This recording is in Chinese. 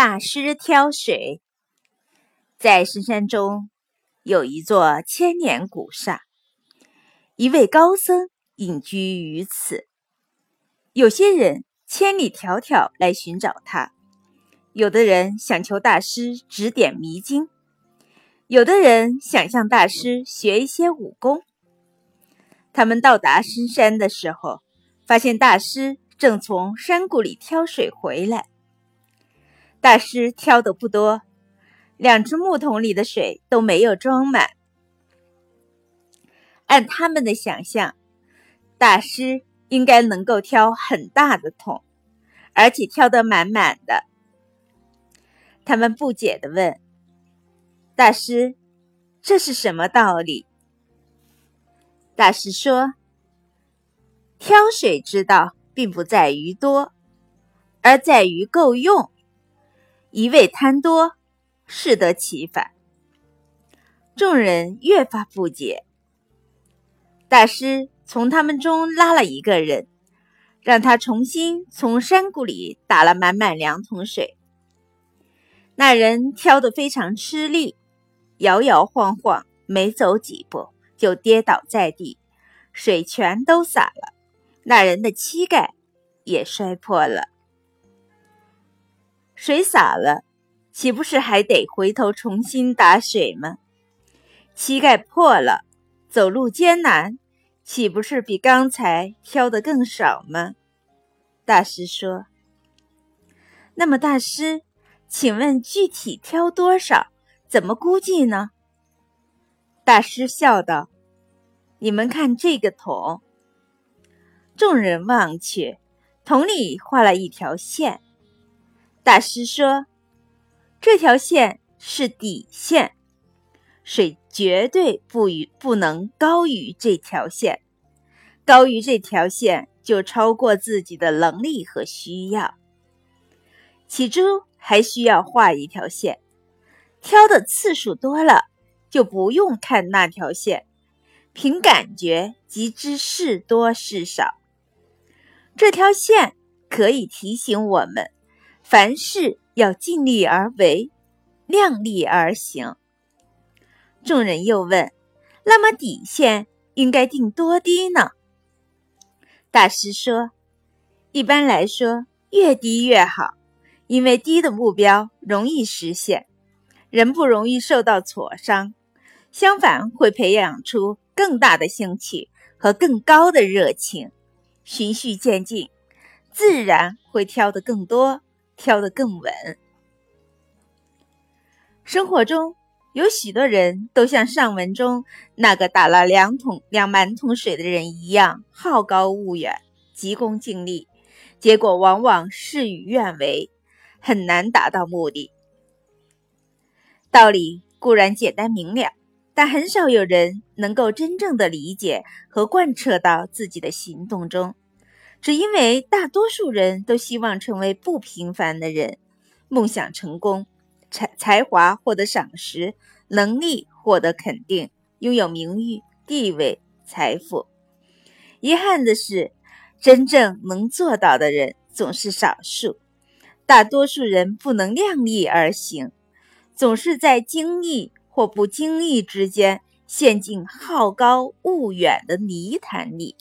大师挑水，在深山中有一座千年古刹，一位高僧隐居于此。有些人千里迢迢来寻找他，有的人想求大师指点迷津，有的人想向大师学一些武功。他们到达深山的时候，发现大师正从山谷里挑水回来。大师挑的不多，两只木桶里的水都没有装满。按他们的想象，大师应该能够挑很大的桶，而且挑得满满的。他们不解地问：“大师，这是什么道理？”大师说：“挑水之道，并不在于多，而在于够用。”一味贪多，适得其反。众人越发不解。大师从他们中拉了一个人，让他重新从山谷里打了满满两桶水。那人挑得非常吃力，摇摇晃晃，没走几步就跌倒在地，水全都洒了，那人的膝盖也摔破了。水洒了，岂不是还得回头重新打水吗？膝盖破了，走路艰难，岂不是比刚才挑的更少吗？大师说：“那么，大师，请问具体挑多少？怎么估计呢？”大师笑道：“你们看这个桶。”众人望去，桶里画了一条线。大师说：“这条线是底线，水绝对不与不能高于这条线，高于这条线就超过自己的能力和需要。起初还需要画一条线，挑的次数多了，就不用看那条线，凭感觉即知是多是少。这条线可以提醒我们。”凡事要尽力而为，量力而行。众人又问：“那么底线应该定多低呢？”大师说：“一般来说，越低越好，因为低的目标容易实现，人不容易受到挫伤，相反会培养出更大的兴趣和更高的热情。循序渐进，自然会挑得更多。”挑得更稳。生活中有许多人都像上文中那个打了两桶两满桶水的人一样，好高骛远，急功近利，结果往往事与愿违，很难达到目的。道理固然简单明了，但很少有人能够真正的理解和贯彻到自己的行动中。只因为大多数人都希望成为不平凡的人，梦想成功，才才华获得赏识，能力获得肯定，拥有名誉、地位、财富。遗憾的是，真正能做到的人总是少数，大多数人不能量力而行，总是在经意或不经意之间陷进好高骛远的泥潭里。